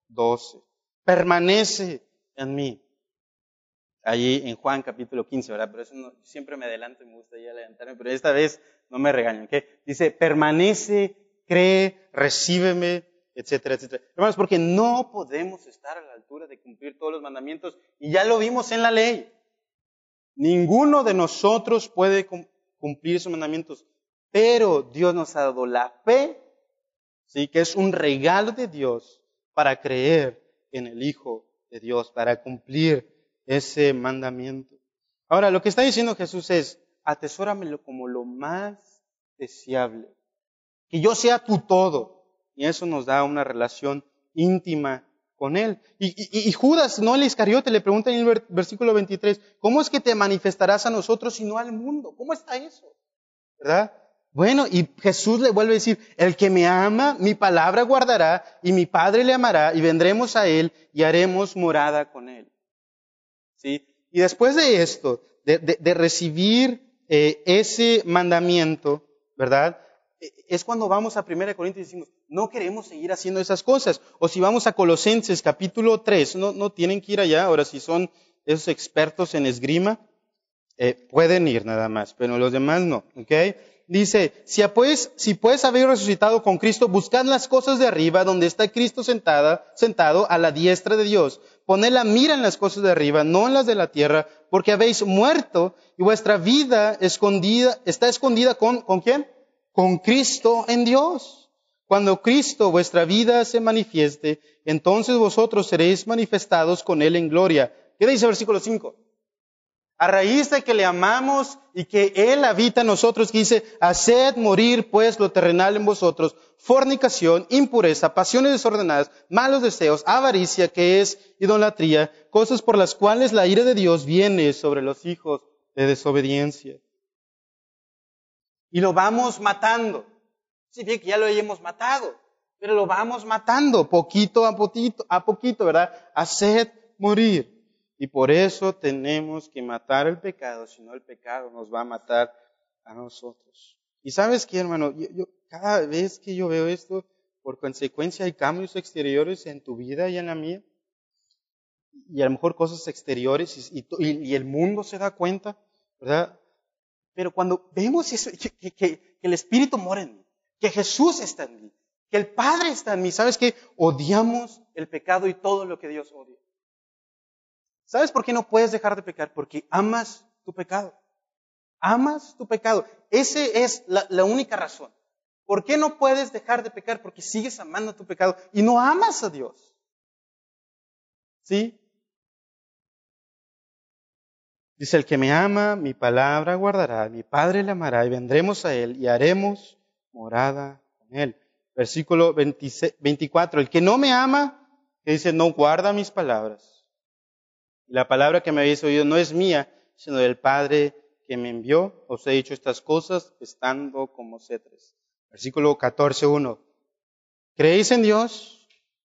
12. Permanece en mí allí en Juan capítulo 15, ¿verdad? Pero eso siempre me adelanto y me gusta ya adelantarme, pero esta vez no me regañan, ¿qué? Dice, permanece, cree, recíbeme, etcétera, etcétera. Hermanos, porque no podemos estar a la altura de cumplir todos los mandamientos y ya lo vimos en la ley. Ninguno de nosotros puede cumplir esos mandamientos, pero Dios nos ha dado la fe, sí, que es un regalo de Dios para creer en el Hijo de Dios, para cumplir ese mandamiento. Ahora, lo que está diciendo Jesús es, atesóramelo como lo más deseable. Que yo sea tu todo. Y eso nos da una relación íntima con Él. Y, Judas, no el Iscariote, le pregunta en el versículo 23, ¿cómo es que te manifestarás a nosotros y no al mundo? ¿Cómo está eso? ¿Verdad? Bueno, y Jesús le vuelve a decir, el que me ama, mi palabra guardará, y mi Padre le amará, y vendremos a Él y haremos morada con Él. ¿Sí? Y después de esto, de, recibir eh, ese mandamiento, ¿verdad? E, es cuando vamos a 1 Corintios y decimos, no queremos seguir haciendo esas cosas. O si vamos a Colosenses capítulo 3, no, no tienen que ir allá, ahora si son esos expertos en esgrima, eh, pueden ir nada más, pero los demás no, ¿ok? Dice, si pues, si pues habéis resucitado con Cristo, buscad las cosas de arriba, donde está Cristo sentada, sentado a la diestra de Dios. Poned la mira en las cosas de arriba, no en las de la tierra, porque habéis muerto y vuestra vida escondida, está escondida con, ¿con quién? Con Cristo en Dios. Cuando Cristo, vuestra vida, se manifieste, entonces vosotros seréis manifestados con Él en gloria. ¿Qué dice el versículo 5? A raíz de que le amamos y que Él habita en nosotros, dice, haced morir pues lo terrenal en vosotros, fornicación, impureza, pasiones desordenadas, malos deseos, avaricia, que es idolatría, cosas por las cuales la ira de Dios viene sobre los hijos de desobediencia. Y lo vamos matando. Sí, bien que ya lo hayamos matado, pero lo vamos matando poquito a poquito, a poquito, ¿verdad? Haced morir. Y por eso tenemos que matar el pecado, si no el pecado nos va a matar a nosotros. Y sabes qué, hermano, yo, cada vez que yo veo esto, por consecuencia hay cambios exteriores en tu vida y en la mía. Y a lo mejor cosas exteriores y, el mundo se da cuenta, ¿verdad? Pero cuando vemos eso, que, el Espíritu mora en mí, que Jesús está en mí, que el Padre está en mí, ¿sabes qué? Odiamos el pecado y todo lo que Dios odia. ¿Sabes por qué no puedes dejar de pecar? Porque amas tu pecado. Amas tu pecado. Esa es la, única razón. ¿Por qué no puedes dejar de pecar? Porque sigues amando tu pecado y no amas a Dios. ¿Sí? Dice, el que me ama, mi palabra guardará, mi Padre le amará y vendremos a él y haremos morada con él. Versículo 24, el que no me ama, que dice, no guarda mis palabras. La palabra que me habéis oído no es mía, sino del Padre que me envió. Os he dicho estas cosas estando como cetres. Versículo 14.1. ¿Creéis en Dios?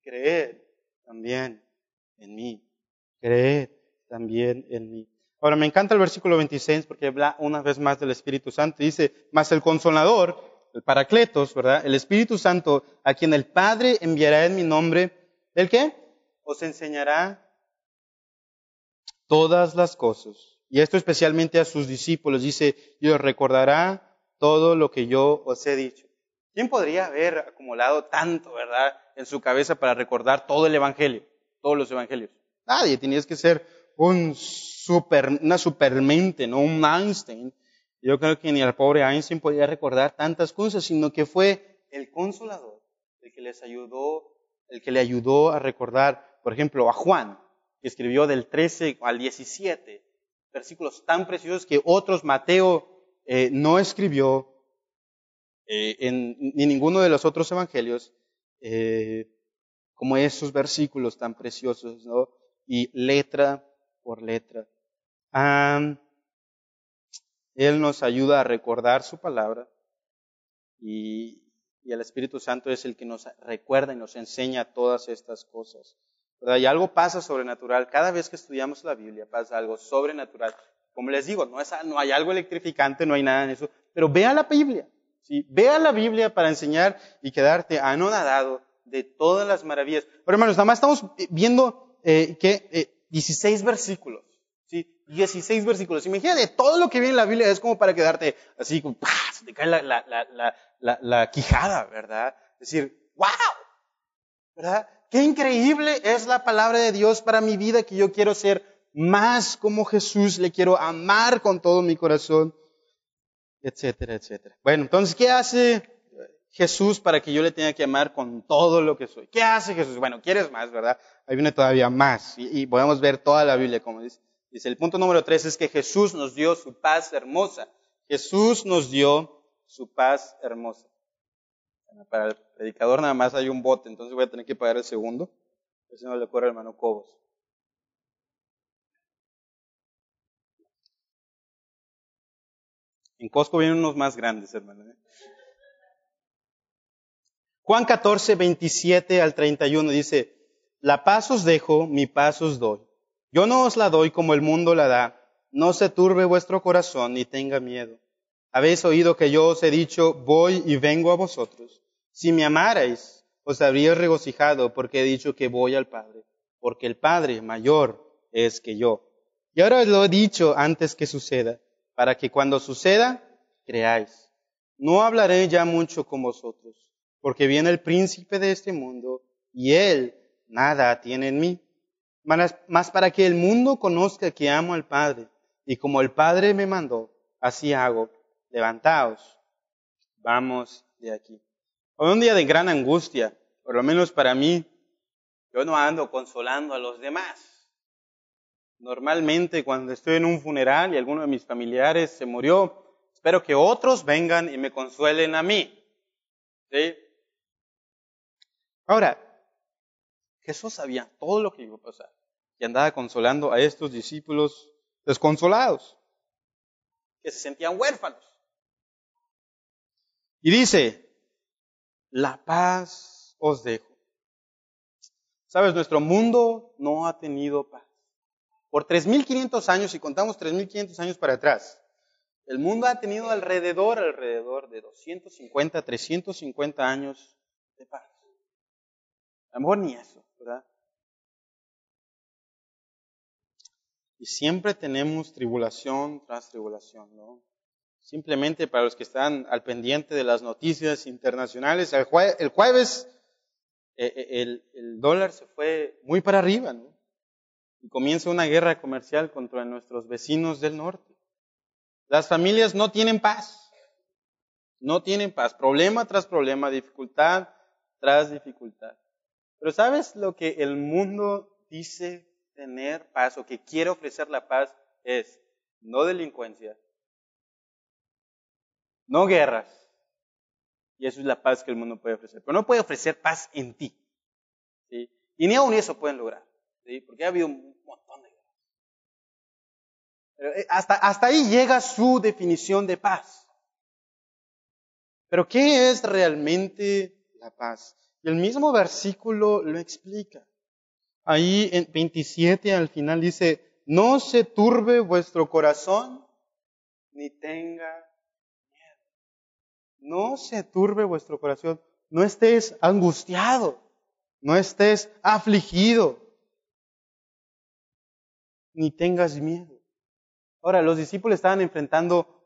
Creed también en mí. Creed también en mí. Ahora me encanta el versículo 26 porque habla una vez más del Espíritu Santo. Dice, más el consolador, el paracletos, ¿verdad? El Espíritu Santo, a quien el Padre enviará en mi nombre, ¿el qué? Os enseñará todas las cosas y esto especialmente a sus discípulos. Dice, y os recordará todo lo que yo os he dicho. ¿Quién podría haber acumulado tanto, verdad, en su cabeza para recordar todo el Evangelio, todos los Evangelios? Nadie, tenías que ser un super, una supermente, no un Einstein. Yo creo que ni el pobre Einstein podía recordar tantas cosas, sino que fue el consolador, el que les ayudó, el que le ayudó a recordar, por ejemplo, a Juan, que escribió del 13 al 17, versículos tan preciosos que otros Mateo eh, no escribió eh, en ni ninguno de los otros evangelios, eh, como esos versículos tan preciosos. Y letra por letra. él nos ayuda a recordar su palabra y, y el Espíritu Santo es el que nos recuerda y nos enseña todas estas cosas. Y algo pasa sobrenatural. Cada vez que estudiamos la Biblia pasa algo sobrenatural. Como les digo, no, es, no hay algo electrificante, no hay nada en eso. Pero vea la Biblia. ¿Sí? Vea la Biblia para enseñar y quedarte anonadado de todas las maravillas. Pero hermanos, nada más estamos viendo eh, que eh, 16 versículos. ¿sí? 16 versículos. Imagínate, todo lo que viene en la Biblia es como para quedarte así, como, te cae la, la, la, la, la quijada, ¿verdad? Es decir, wow, ¿verdad? Qué increíble es la palabra de Dios para mi vida que yo quiero ser más como Jesús, le quiero amar con todo mi corazón, etcétera, etcétera. Bueno, entonces, ¿qué hace Jesús para que yo le tenga que amar con todo lo que soy? ¿Qué hace Jesús? Bueno, quieres más, ¿verdad? Ahí viene todavía más y, podemos ver toda la Biblia como dice. Dice, el punto número tres es que Jesús nos dio su paz hermosa. Jesús nos dio su paz hermosa. Para el predicador nada más hay un bote, entonces voy a tener que pagar el segundo. si no le ocurre al hermano Cobos. En Costco vienen unos más grandes, hermano. ¿eh? Juan 14, 27 al 31 dice, La paz os dejo, mi paz os doy. Yo no os la doy como el mundo la da. No se turbe vuestro corazón ni tenga miedo. Habéis oído que yo os he dicho, voy y vengo a vosotros. Si me amarais, os habría regocijado porque he dicho que voy al Padre, porque el Padre mayor es que yo. Y ahora os lo he dicho antes que suceda, para que cuando suceda, creáis. No hablaré ya mucho con vosotros, porque viene el príncipe de este mundo, y él nada tiene en mí. Mas para que el mundo conozca que amo al Padre, y como el Padre me mandó, así hago. Levantaos, vamos de aquí. Hoy un día de gran angustia, por lo menos para mí, yo no ando consolando a los demás. Normalmente cuando estoy en un funeral y alguno de mis familiares se murió, espero que otros vengan y me consuelen a mí. ¿Sí? Ahora, Jesús sabía todo lo que iba a pasar y andaba consolando a estos discípulos desconsolados, que se sentían huérfanos. Y dice, la paz os dejo. Sabes, nuestro mundo no ha tenido paz. Por 3.500 años, si contamos 3.500 años para atrás, el mundo ha tenido alrededor, alrededor de 250, 350 años de paz. A lo mejor ni eso, ¿verdad? Y siempre tenemos tribulación tras tribulación, ¿no? Simplemente para los que están al pendiente de las noticias internacionales, el, jueves eh, eh, el, dólar se fue muy para arriba, ¿no? Y comienza una guerra comercial contra nuestros vecinos del norte. Las familias no tienen paz. No tienen paz. Problema tras problema, dificultad tras dificultad. Pero ¿sabes lo que el mundo dice tener paz o que quiere ofrecer la paz? Es no delincuencia, no guerras. Y eso es la paz que el mundo puede ofrecer. Pero no puede ofrecer paz en ti. ¿sí? Y ni aún eso pueden lograr. Porque ha habido un montón de. Pero eh, hasta, hasta ahí llega su definición de paz. Pero ¿qué es realmente la paz? Y el mismo versículo lo explica. Ahí en 27 al final dice, no se turbe vuestro corazón ni tenga no se turbe vuestro corazón, no estés angustiado, no estés afligido, ni tengas miedo. Ahora, los discípulos estaban enfrentando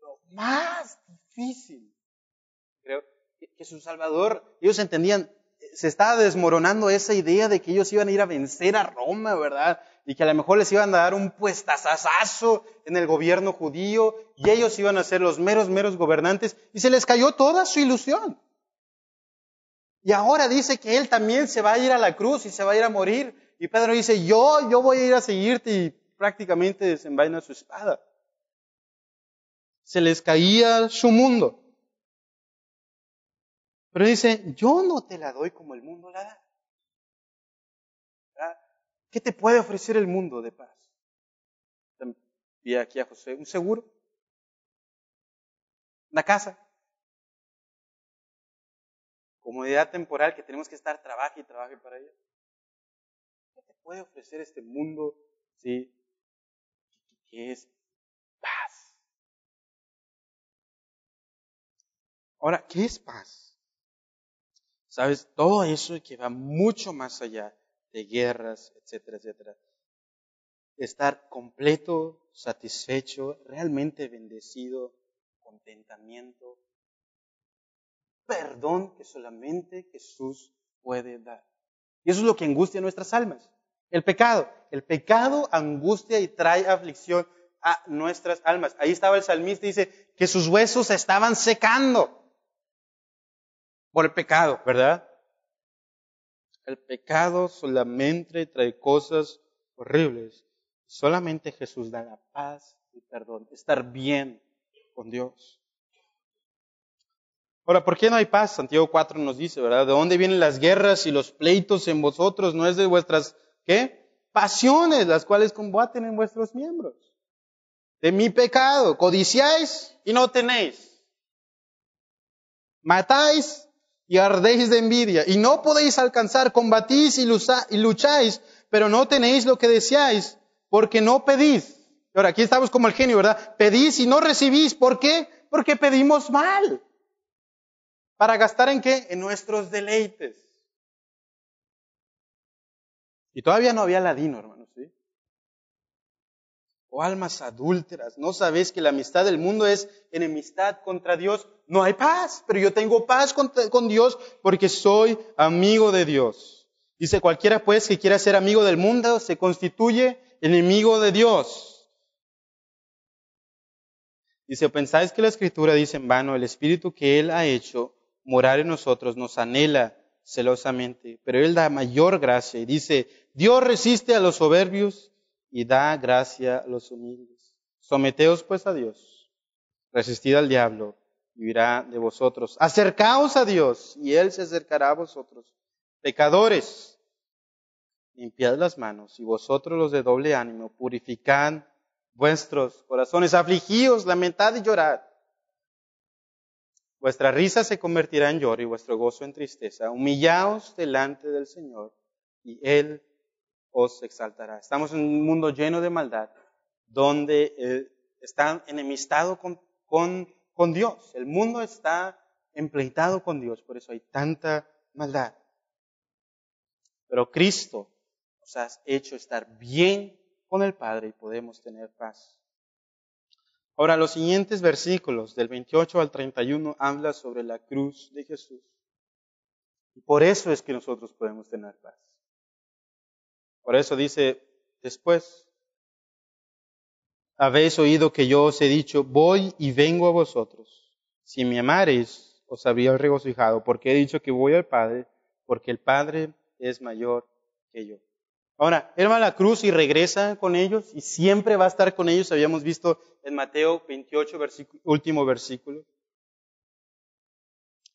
lo más difícil. Creo que su Salvador, ellos entendían, se estaba desmoronando esa idea de que ellos iban a ir a vencer a Roma, ¿verdad? y que a lo mejor les iban a dar un puestazazazo en el gobierno judío y ellos iban a ser los meros, meros gobernantes y se les cayó toda su ilusión. Y ahora dice que él también se va a ir a la cruz y se va a ir a morir. Y Pedro dice, yo, yo voy a ir a seguirte y prácticamente desenvaina su espada. Se les caía su mundo. Pero dice, yo no te la doy como el mundo la da. ¿Qué te puede ofrecer el mundo de paz? Vi aquí a José, un seguro, una casa, comodidad temporal que tenemos que estar trabaje y trabaje para ella. ¿Qué te puede ofrecer este mundo? Sí, que es paz. Ahora, ¿qué es paz? Sabes, todo eso que va mucho más allá de guerras, etcétera, etcétera. Estar completo, satisfecho, realmente bendecido, contentamiento, perdón que solamente Jesús puede dar. Y eso es lo que angustia nuestras almas. El pecado. El pecado angustia y trae aflicción a nuestras almas. Ahí estaba el salmista y dice que sus huesos estaban secando por el pecado, ¿verdad? El pecado solamente trae cosas horribles. Solamente Jesús da la paz y perdón, estar bien con Dios. Ahora, ¿por qué no hay paz? Santiago 4 nos dice, ¿verdad? ¿De dónde vienen las guerras y los pleitos en vosotros? No es de vuestras, ¿qué? Pasiones, las cuales combaten en vuestros miembros. De mi pecado, codiciáis y no tenéis. Matáis y ardéis de envidia, y no podéis alcanzar, combatís y lucháis, pero no tenéis lo que deseáis, porque no pedís. Ahora, aquí estamos como el genio, ¿verdad? Pedís y no recibís. ¿Por qué? Porque pedimos mal. ¿Para gastar en qué? En nuestros deleites. Y todavía no había ladino, hermanos, ¿sí? O almas adúlteras. ¿No sabéis que la amistad del mundo es enemistad contra Dios? no hay paz, pero yo tengo paz con, Dios porque soy amigo de Dios. Dice, cualquiera pues que quiera ser amigo del mundo se constituye enemigo de Dios. Dice, ¿pensáis que la escritura dice en vano, el espíritu que Él ha hecho morar en nosotros nos anhela celosamente, pero Él da mayor gracia y dice, Dios resiste a los soberbios y da gracia a los humildes. Someteos pues a Dios, resistid al diablo vivirá de vosotros. Acercaos a Dios y Él se acercará a vosotros. Pecadores, limpiad las manos y vosotros los de doble ánimo, purificad vuestros corazones, afligíos, lamentad y llorad. Vuestra risa se convertirá en lloro y vuestro gozo en tristeza. Humillaos delante del Señor y Él os exaltará. Estamos en un mundo lleno de maldad, donde eh, están enemistados con, con con Dios. El mundo está empleitado con Dios, por eso hay tanta maldad. pero Cristo nos ha hecho estar bien con el Padre y podemos tener paz. Ahora, los siguientes versículos, del 28 al 31, habla sobre la cruz de Jesús. Y por eso es que nosotros podemos tener paz. Por eso dice después, habéis oído que yo os he dicho, voy y vengo a vosotros. Si me amareis, os habría regocijado, porque he dicho que voy al Padre, porque el Padre es mayor que yo. Ahora, Él va a la cruz y regresa con ellos y siempre va a estar con ellos. Habíamos visto en Mateo 28, último versículo.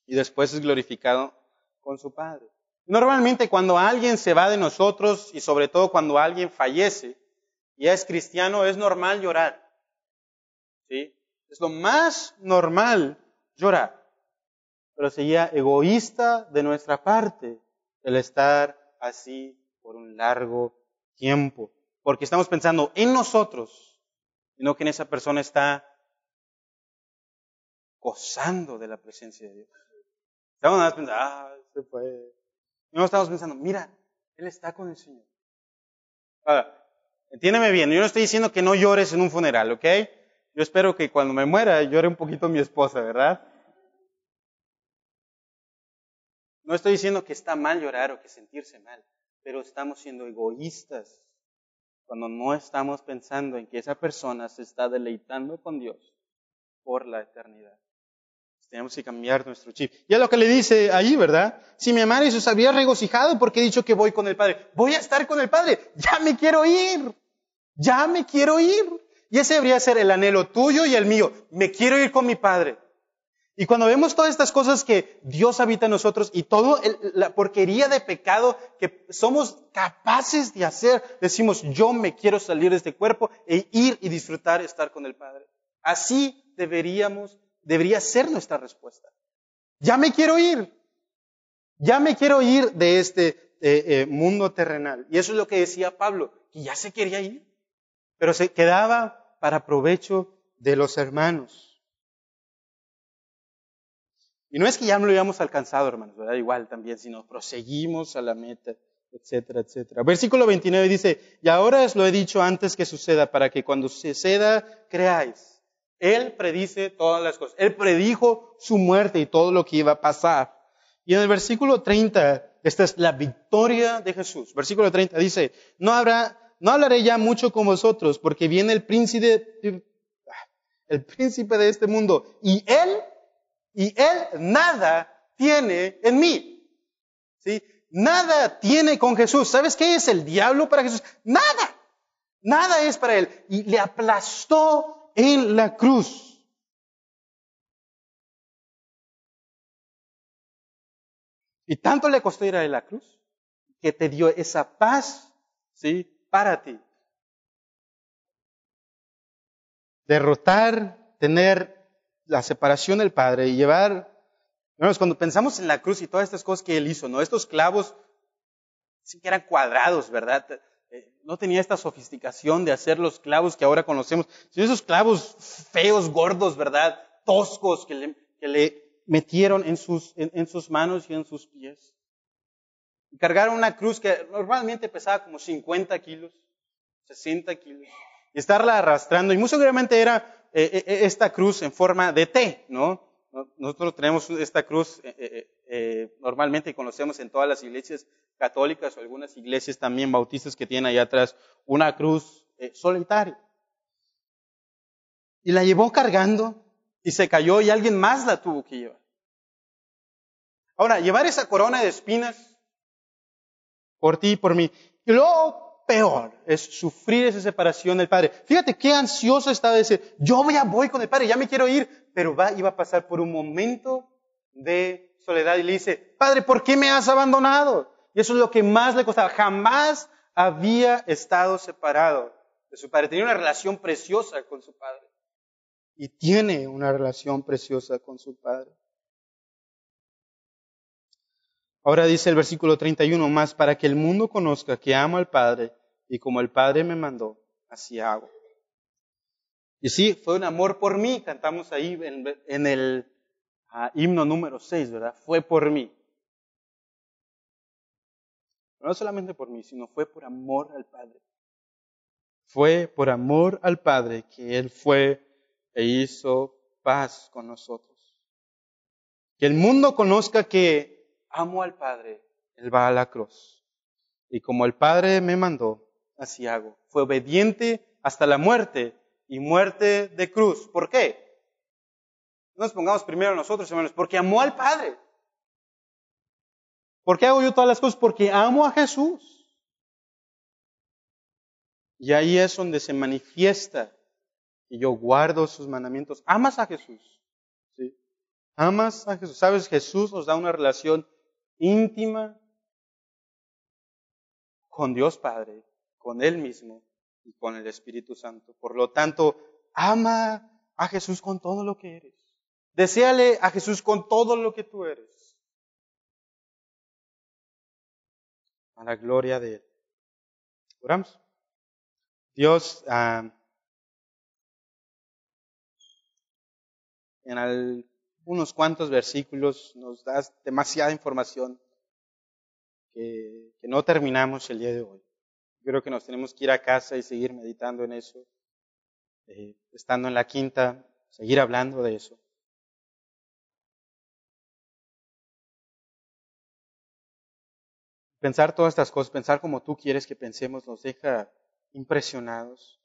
Y después es glorificado con su Padre. Normalmente cuando alguien se va de nosotros y sobre todo cuando alguien fallece y es cristiano, es normal llorar. ¿Sí? Es lo más normal llorar. Pero sería egoísta de nuestra parte el estar así por un largo tiempo, porque estamos pensando en nosotros y no que en esa persona está gozando de la presencia de Dios. Estamos pensando, ah, se fue. No estamos pensando, mira, Él está con el Señor. Ahora, entiéndeme bien, yo no estoy diciendo que no llores en un funeral, ¿ok? Yo espero que cuando me muera llore un poquito mi esposa, ¿verdad? No estoy diciendo que está mal llorar o que sentirse mal pero estamos siendo egoístas cuando no estamos pensando en que esa persona se está deleitando con Dios por la eternidad. Tenemos que cambiar nuestro chip. Y es lo que le dice ahí, ¿verdad? Si mi amarais os habría regocijado porque he dicho que voy con el Padre. Voy a estar con el Padre. Ya me quiero ir. Ya me quiero ir. Y ese debería ser el anhelo tuyo y el mío. Me quiero ir con mi Padre. Y cuando vemos todas estas cosas que Dios habita en nosotros y toda la porquería de pecado que somos capaces de hacer, decimos, yo me quiero salir de este cuerpo e ir y disfrutar estar con el Padre. Así deberíamos, debería ser nuestra respuesta. Ya me quiero ir. Ya me quiero ir de este eh, eh, mundo terrenal. Y eso es lo que decía Pablo, que ya se quería ir, pero se quedaba para provecho de los hermanos. Y no es que ya no lo hayamos alcanzado, hermanos, ¿verdad? Igual también, sino proseguimos a la meta, etcétera, etcétera. Versículo 29 dice, y ahora os lo he dicho antes que suceda, para que cuando suceda creáis. Él predice todas las cosas. Él predijo su muerte y todo lo que iba a pasar. Y en el versículo 30, esta es la victoria de Jesús. Versículo 30 dice, no habrá, no hablaré ya mucho con vosotros, porque viene el príncipe, el príncipe de este mundo, y él y Él nada tiene en mí. ¿Sí? Nada tiene con Jesús. ¿Sabes qué es el diablo para Jesús? Nada. Nada es para Él. Y le aplastó en la cruz. Y tanto le costó ir a la cruz que te dio esa paz, ¿sí? Para ti. Derrotar, tener la separación del Padre y llevar, cuando pensamos en la cruz y todas estas cosas que Él hizo, ¿no? Estos clavos, sí que eran cuadrados, ¿verdad? Eh, no tenía esta sofisticación de hacer los clavos que ahora conocemos, sino esos clavos feos, gordos, ¿verdad? Toscos que le, que le metieron en sus, en, sus manos y en sus pies. Cargaron una cruz que normalmente pesaba como 50 kilos, 60 kilos. Y estarla arrastrando. Y muy seguramente era eh, eh, esta cruz en forma de T, ¿no? Nosotros tenemos esta cruz normalmente y conocemos en todas las iglesias católicas o algunas iglesias también bautistas que tienen allá atrás una cruz solitaria. Y la llevó cargando y se cayó y alguien más la tuvo que llevar. Ahora, llevar esa corona de espinas por ti y por mí. Y luego peor es sufrir esa separación del Padre. Fíjate qué ansioso estaba de decir, yo voy, a, voy con el Padre, ya me quiero ir, pero va, iba a pasar por un momento de soledad y le dice, Padre, ¿por qué me has abandonado? Y eso es lo que más le costaba. Jamás había estado separado de su Padre. Tenía una relación preciosa con su Padre. Y tiene una relación preciosa con su Padre. Ahora dice el versículo 31 más, para que el mundo conozca que amo al Padre y como el Padre me mandó, así hago. Y sí, fue un amor por mí, cantamos ahí en, el ah, himno número 6, ¿verdad? Fue por mí. no solamente por mí, sino fue por amor al Padre. Fue por amor al Padre que Él fue e hizo paz con nosotros. Que el mundo conozca que amo al Padre. Él va a la cruz. Y como el Padre me mandó, así hago. Fue obediente hasta la muerte y muerte de cruz. ¿Por qué? No nos pongamos primero nosotros, hermanos, porque amó al Padre. ¿Por qué hago yo todas las cosas? Porque amo a Jesús. Y ahí es donde se manifiesta y yo guardo sus mandamientos. Amas a Jesús. ¿sí? Amas a Jesús. Sabes, Jesús nos da una relación íntima con Dios Padre, con Él mismo y con el Espíritu Santo. Por lo tanto, ama a Jesús con todo lo que eres. Deseale a Jesús con todo lo que tú eres. A la gloria de Él. Oramos. Dios, ah, en algunos cuantos versículos nos das demasiada información que, que no terminamos el día de hoy. Creo que nos tenemos que ir a casa y seguir meditando en eso, eh, estando en la quinta, seguir hablando de eso. Pensar todas estas cosas, pensar como tú quieres que pensemos, nos deja impresionados.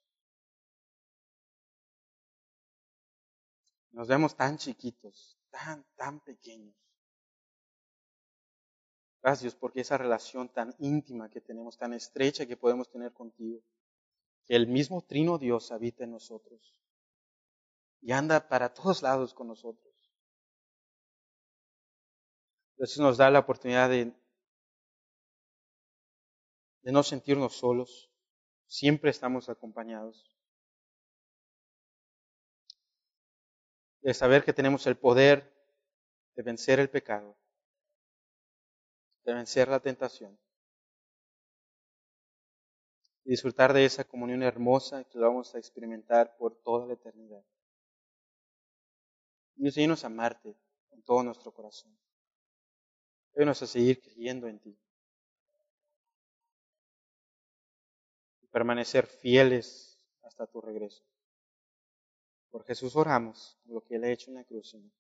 Nos vemos tan chiquitos, tan, tan pequeños. Gracias porque esa relación tan íntima que tenemos, tan estrecha que podemos tener contigo, que el mismo Trino Dios habita en nosotros y anda para todos lados con nosotros. Entonces nos da la oportunidad de, de no sentirnos solos, siempre estamos acompañados, de saber que tenemos el poder de vencer el pecado de vencer la tentación. Y disfrutar de esa comunión hermosa que vamos a experimentar por toda la eternidad. Y enséñanos a amarte con todo nuestro corazón. Ayúdanos a seguir creyendo en ti. Y permanecer fieles hasta tu regreso. Por Jesús oramos, lo que Él ha hecho en la cruz, Señor.